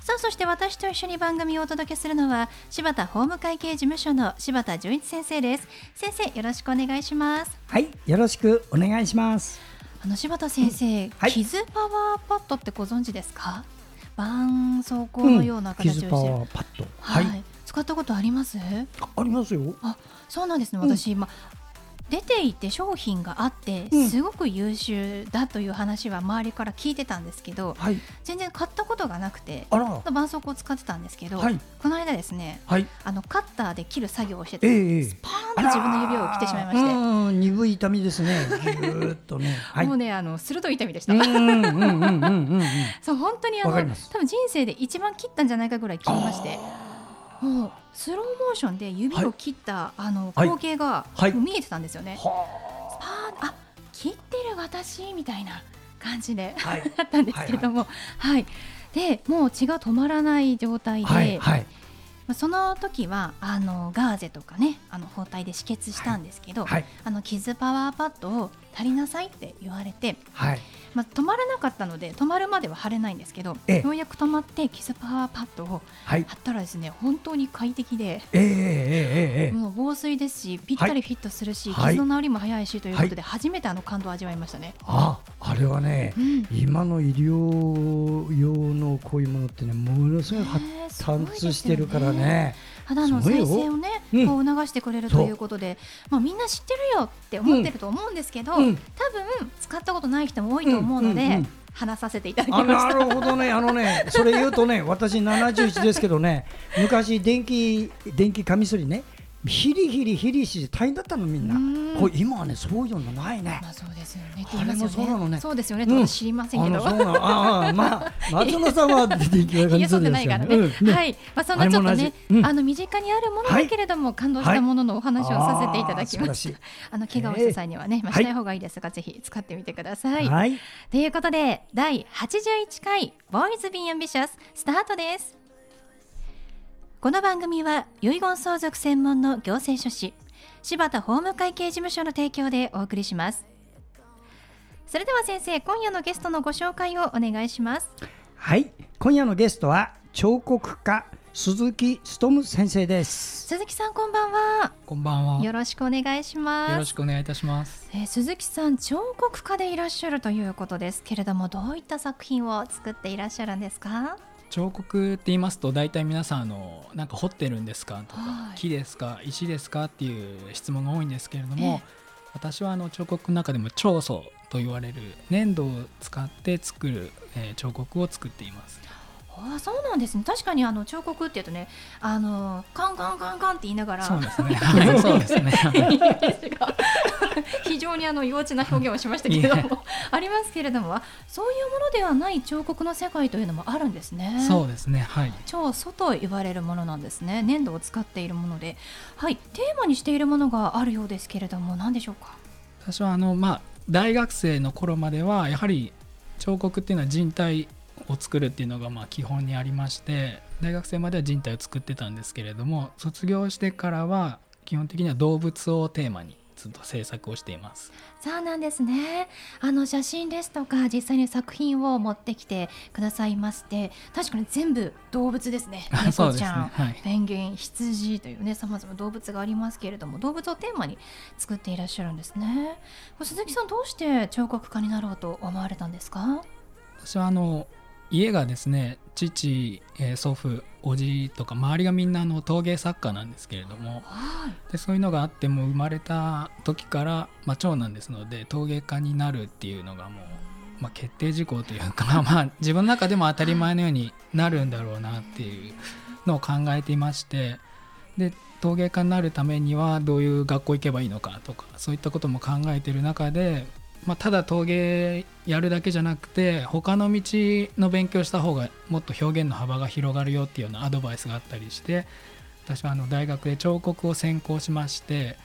さあそして私と一緒に番組をお届けするのは柴田法務会計事務所の柴田純一先生です。先生よろしくお願いします。はいよろしくお願いします。あの柴田先生、はい、傷パワーパッドってご存知ですか？絆創膏のような形をしてる、うん、パッド。はい、はい、使ったことあります？ありますよ。あそうなんですね。私、うん、ま出ていて商品があってすごく優秀だという話は周りから聞いてたんですけど、はい、全然買ったことがなくて絆創膏を使ってたんですけど、はい、この間ですね、はい、あのカッターで切る作業をしてて、えー、スパーンと自分の指を切ってしまいまして。鈍い痛みですね。ぎゅっとね、もうねあの鋭い痛みでした。そう本当にあの多分人生で一番切ったんじゃないかぐらい切りましてスローモーションで指を切った、はい、あの光景が、はい、見えてたんですよね。はい、あ切ってる私みたいな感じで、はい、だったんですけれども、はい、でもう血が止まらない状態で、はいはい、その時はあのガーゼとかねあの包帯で止血したんですけど、はい、あの傷パワーパッドを足りなさいって言われて、はい、まあ、止まらなかったので止まるまでは貼れないんですけど、ようやく止まってキスパワーパッドを貼ったらですね、はい、本当に快適で、えー、もう防水ですしぴったりフィットするし、傷の治りも早いしということで、初めてあの感動を味わいましたね。ああれはね、うん、今の医療用のこういうものってねものすごい発達してるからね。肌の再生をね、こう促してくれるということで、まあ、みんな知ってるよって思ってると思うんですけど、多分使ったことない人も多いと思うので。話させていただきまなるほどね、あのね、それ言うとね、私71ですけどね、昔電気電気カミソリね、ヒリヒリヒリして大変だったのみんな。こう今はねそういうのないね。まあそうですよね。あれもそうなのね。そうですよね。と知りませんけど。ああまあ 松野さんは出ていきないからね。はい。まあそんなちょっとねあの身近にあるものだけれども感動したもののお話をさせていただきました。あの怪我をした際にはねまあしない方がいいですがぜひ使ってみてください。はい。ということで第81回ボーイズビーアンビシャススタートです。この番組は遺言相続専門の行政書士柴田法務会計事務所の提供でお送りします。それでは先生今夜のゲストのご紹介をお願いします。はい。今夜のゲストは彫刻家鈴木努先生です。鈴木さんこんばんは。こんばんは。よろしくお願いします。よろしくお願いいたします、えー、鈴木さん彫刻家でいらっしゃるということですけれどもどういった作品を作っていらっしゃるんですか？彫刻って言いますと大体皆さんあのなんか彫ってるんですか？とか、はい、木ですか？石ですか？っていう質問が多いんですけれども、私はあの彫刻の中でも彫塑と言われる粘土を使って作る、えー、彫刻を作っています。あそうなんですね。確かにあの彫刻っていうとねあのカンカンカンカンって言いながらそうですね、はい、そうですね。非常にあの幼稚な表現をしましたけれどもありますけれどもそういうものではない彫刻の世界というのもあるんですね。そうですね。はい。彫塑と言われるものなんですね。粘土を使っているもので。はい。テーマにしているものがあるようですけれども何でしょうか？私はあのまあ大学生の頃まではやはり彫刻っていうのは人体を作るっていうのがまあ基本にありまして大学生までは人体を作ってたんですけれども卒業してからは基本的には動物をテーマにずっと制作をしています。そうなんですね。あの写真ですとか実際に作品を持ってきてくださいまして確かに全部動物ですね。猫ちゃん、ね。はい、ペンギン羊というねさまざま動物がありますけれども動物をテーマに作っていらっしゃるんですね。鈴木さんどうして彫刻家になろうと思われたんですか？私はあの家がですね父、えー、祖父おじとか周りがみんなの陶芸作家なんですけれども、はい、でそういうのがあっても生まれた時から、まあ、長男ですので陶芸家になるっていうのがもう、まあ、決定事項というか、まあ、自分の中でも当たり前のようになるんだろうなっていうのを考えていましてで陶芸家になるためにはどういう学校行けばいいのかとかそういったことも考えている中でまあ、ただ陶芸やるだけじゃなくて他の道の勉強した方がもっと表現の幅が広がるよっていうようなアドバイスがあったりして私はあの大学で彫刻を専攻しまして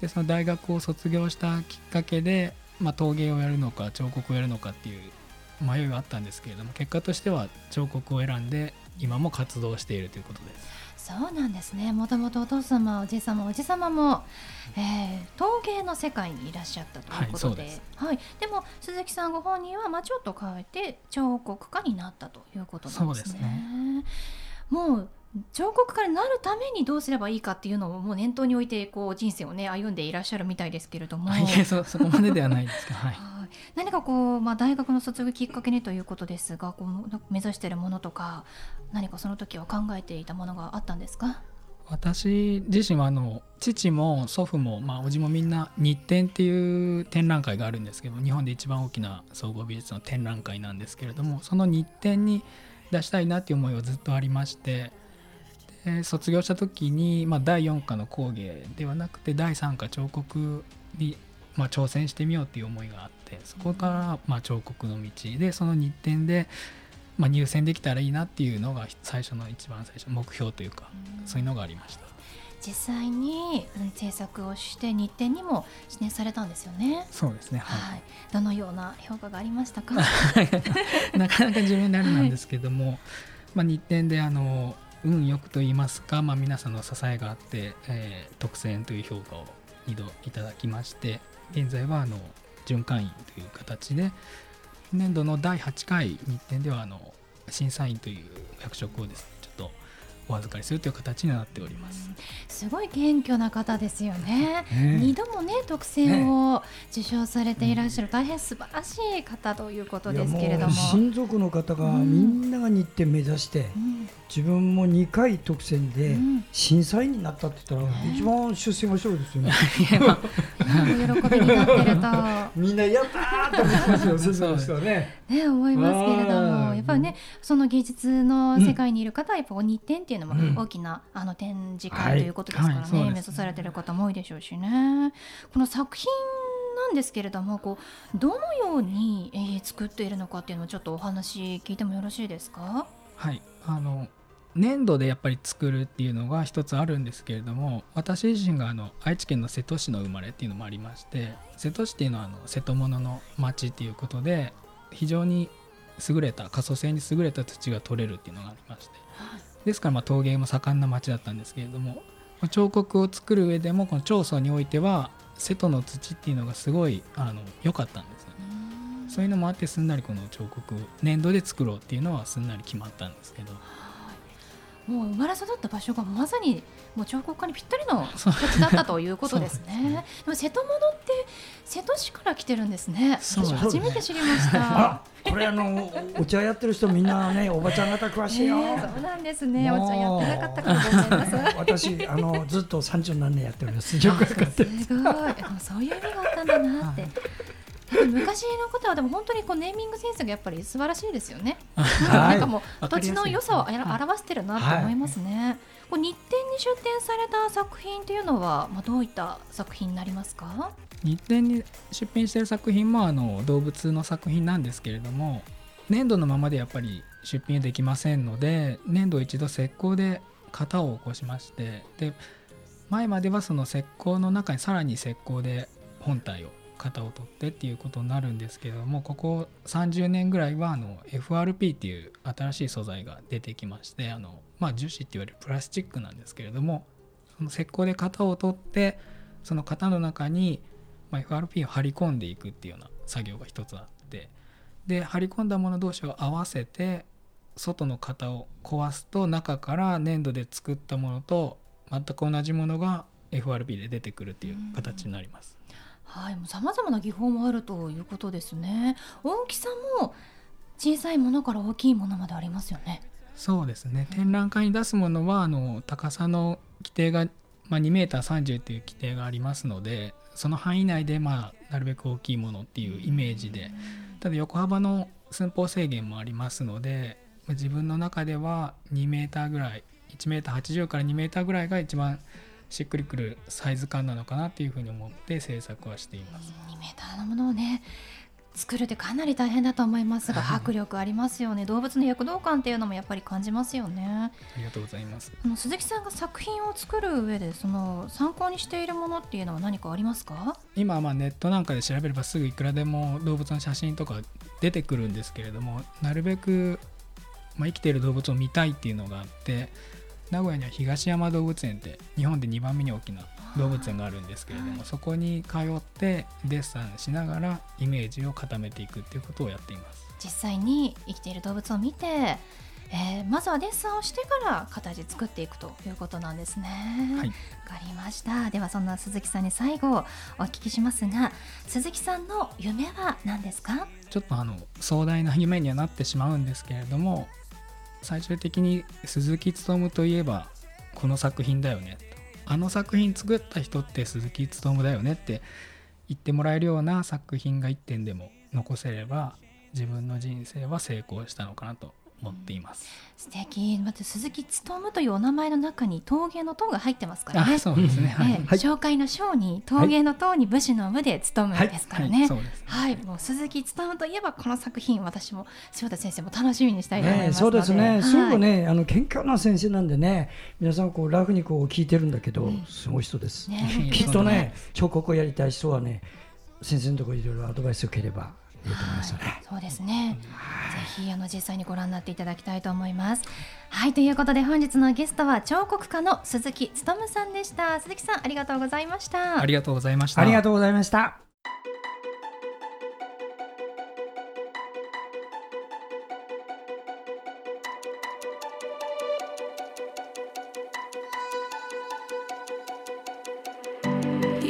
でその大学を卒業したきっかけで、まあ、陶芸をやるのか彫刻をやるのかっていう迷いはあったんですけれども結果としては彫刻を選んで今も活動しているということです。そうなんですね。もともとお父様おじい様おじ様も、えー、陶芸の世界にいらっしゃったということで,、はい、はい、でも鈴木さんご本人は、まあ、ちょっと変えて彫刻家になったということなんですね。すね。もう彫刻家になるためにどうすればいいかっていうのをもう念頭に置いてこう人生をね歩んでいらっしゃるみたいですけれども、いやそ そこまでではないですか、はい、何かこう、まあ、大学の卒業きっかけにということですがこう目指しているものとか何かその時は考えていたものがあったんですか？私自身はあの父も祖父も、まあ、おじもみんな日展っていう展覧会があるんですけど日本で一番大きな総合美術の展覧会なんですけれどもその日展に出したいなっていう思いはずっとありましてで卒業した時に、まあ、第4課の工芸ではなくて第3課彫刻に、まあ、挑戦してみようっていう思いがあってそこから、まあ、彫刻の道でその日展で、まあ、入選できたらいいなっていうのが最初の一番最初目標というか、そういうのがありました。実際に制作をして日展にも指定されたんですよね。そうですね。はい。どのような評価がありましたか？なかなか自分であれなんですけども、はい、まあ日展であの運よくと言いますか、まあ、皆さんの支えがあって、えー、特選という評価を2度いただきまして現在はあの循環員という形で年度の第8回日展ではあの審査員という役職をですねお預かりするという形になっております。すごい謙虚な方ですよね。二、度もね特選を受賞されていらっしゃる、大変素晴らしい方ということですけれども。親族の方がみんなが日程目指して、自分も2回特選で審査員になったって言ったら、一番出世が勝ですよね。喜びになってると。みんなやったーってますよ、先生の人はね。ね思いますけれども、ぱりねその芸術の世界にいる方はやっぱ日展っていうのも大きな、あの展示会ということですからね、目指されてる方も多いでしょうしね。この作品なんですけれどもこうどのように、えー、作っているのかっていうのをちょっとお話聞いてもよろしいですか？はい。あの粘土でやっぱり作るっていうのが一つあるんですけれども私自身があの愛知県の瀬戸市の生まれっていうのもありまして瀬戸市っていうのはあの瀬戸物の町っていうことで非常に優れた可塑性に優れた土が取れるっていうのがありまして、ですからまあ陶芸も盛んな町だったんですけれども彫刻を作る上でもこの長宗においては瀬戸の土っていうのがすごいあの良かったんですよね。そういうのもあってすんなりこの彫刻粘土で作ろうっていうのはすんなり決まったんですけど。もう生まれ育った場所がまさにもう彫刻家にぴったりの 土地だったということですね。でねでも瀬戸物って瀬戸市から来てるんですね。私初めて知りました。これあのお茶やってる人みんなねおばちゃん方詳しいよ。そうなんですね。お茶やってなかったからごめんなさい。私あのずっと三十何年やってるんです。すごい。そういう意味があったんだなって。昔のことはでも本当にこうネーミングセンスがやっぱり素晴らしいですよね。なんかもう土地の良さを表してるなと思いますね。こう日展に出展された作品というのはまあどういった作品になりますか？日展に出品している作品もあの動物の作品なんですけれども、粘土のままでやっぱり出品できませんので、粘土を一度石膏で型を起こしまして、で前まではその石膏の中にさらに石膏で本体を型を取ってっていうことになるんですけどもここ30年ぐらいはあの FRP っていう新しい素材が出てきましてあの、まあ、樹脂っていわれるプラスチックなんですけれどもその石膏で型を取ってその型の中に、ま、FRP を貼り込んでいくっていうような作業が一つあってで貼り込んだもの同士を合わせて外の型を壊すと中から粘土で作ったものと全く同じものが FRP で出てくるっていう形になります。はい、さまざまな技法もあるということですね。大きさも小さいものから大きいものまでありますよね。そうですね。展覧会に出すものはあの高さの規定がまあ、2メーター30という規定がありますのでその範囲内でまあなるべく大きいものっていうイメージでただ横幅の寸法制限もありますので自分の中では2メーターぐらい1メーター80から2メーターぐらいが一番しっくりくるサイズ感なのかなっていうふうに思って制作はしています。2メーターのものをね作るってかなり大変だと思いますが、迫力ありますよね。動物の躍動感っていうのもやっぱり感じますよね。ありがとうございます。あの鈴木さんが作品を作る上でその参考にしているものっていうのは何かありますか？今まあネットなんかで調べればすぐいくらでも動物の写真とか出てくるんですけれどもなるべく、まあ、生きている動物を見たいっていうのがあって名古屋には東山動物園って日本で2番目に大きな動物園があるんですけれども、はい、そこに通ってデッサンしながらイメージを固めていくっていうことをやっています。実際に生きている動物を見て、えー、まずはデッサンをしてから形作っていくということなんですね。はい、かりました。ではそんな鈴木さんに最後お聞きしますが鈴木さんの夢は何ですか？ちょっとあの壮大な夢にはなってしまうんですけれども最終的に鈴木勉といえばこの作品だよね。あの作品作った人って鈴木勉だよねって言ってもらえるような作品が1点でも残せれば自分の人生は成功したのかなと思っています。素敵。また鈴木勉というお名前の中に陶芸の塔が入ってますからね。そうですね。はい。紹介の章に陶芸の塔に武士の武で務むですからね。はい。もう鈴木勉といえばこの作品私も柴田先生も楽しみにしたいと思いますそうですね。すごくねあの謙虚な先生なんでね皆さんこうラフにこう聞いてるんだけどすごい人です。きっとね彫刻をやりたい人はね先生のところいろいろアドバイスを受ければいいと思いますよね。そうですね。ぜひあの実際にご覧になっていただきたいと思います。はいということで本日のゲストは彫刻家の鈴木勉さんでした。鈴木さんありがとうございました。ありがとうございました。ありがとうございました。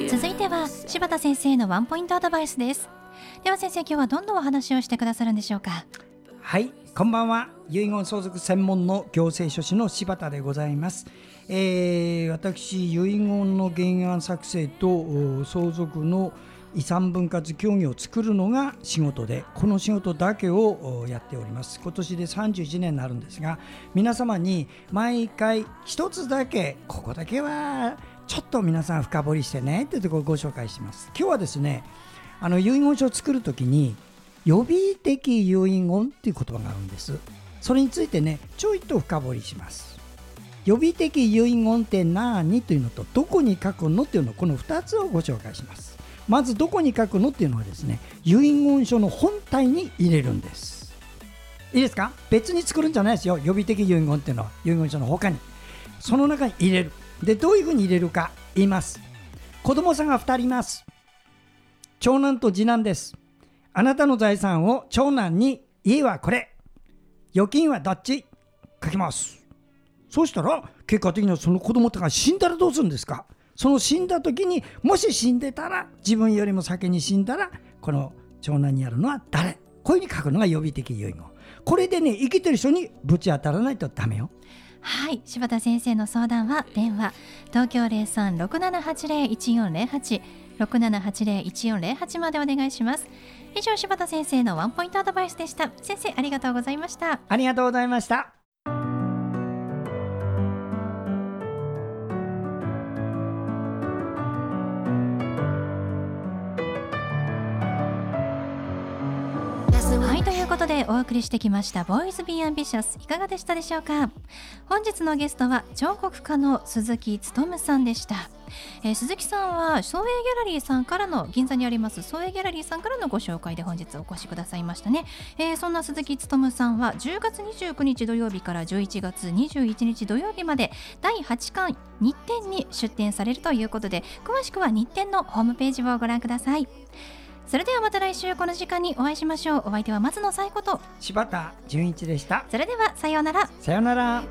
続いては柴田先生のワンポイントアドバイスです。では先生今日はどんなお話をしてくださるんでしょうか？はいこんばんは。遺言相続専門の行政書士の柴田でございます、えー、私遺言の原案作成と相続の遺産分割協議を作るのが仕事でこの仕事だけをやっております。今年で31年になるんですが皆様に毎回一つだけここだけはちょっと皆さん深掘りしてねってところをご紹介します。今日はですねあの遺言書を作るときに予備的遺言っていう言葉があるんです。それについてねちょいと深掘りします。予備的遺言って何というのとどこに書くのっていうのこの2つをご紹介します。まずどこに書くのっていうのはですね遺言書の本体に入れるんです。いいですか？別に作るんじゃないですよ。予備的遺言っていうのは遺言書の他に。その中に入れる。でどういうふうに入れるか言います。子供さんが2人います。長男と次男です。あなたの財産を長男に家はこれ、預金はどっち？書きます。そうしたら結果的にはその子供とか死んだらどうするんですか？その死んだ時にもし死んでたら自分よりも先に死んだらこの長男にやるのは誰？こういうふうに書くのが予備的遺言これでね生きてる人にぶち当たらないとダメよ。はい柴田先生の相談は電話東京0367801408 6780-1408までお願いします。以上柴田先生のワンポイントアドバイスでした。先生ありがとうございました。ありがとうございました。ことでお送りしてきました「ボーイズ・ビー・アンビシャス」いかがでしたでしょうか？本日のゲストは彫刻家の鈴木勉さんでした。えー、鈴木さんは創営ギャラリーさんからの銀座にあります創営ギャラリーさんからのご紹介で本日お越しくださいましたね、えー、そんな鈴木勉さんは10月29日土曜日から11月21日土曜日まで第8巻日展に出展されるということで詳しくは日展のホームページをご覧ください。それではまた来週この時間にお会いしましょう。お相手は松野紗子と。柴田純一でした。それではさようなら。さようなら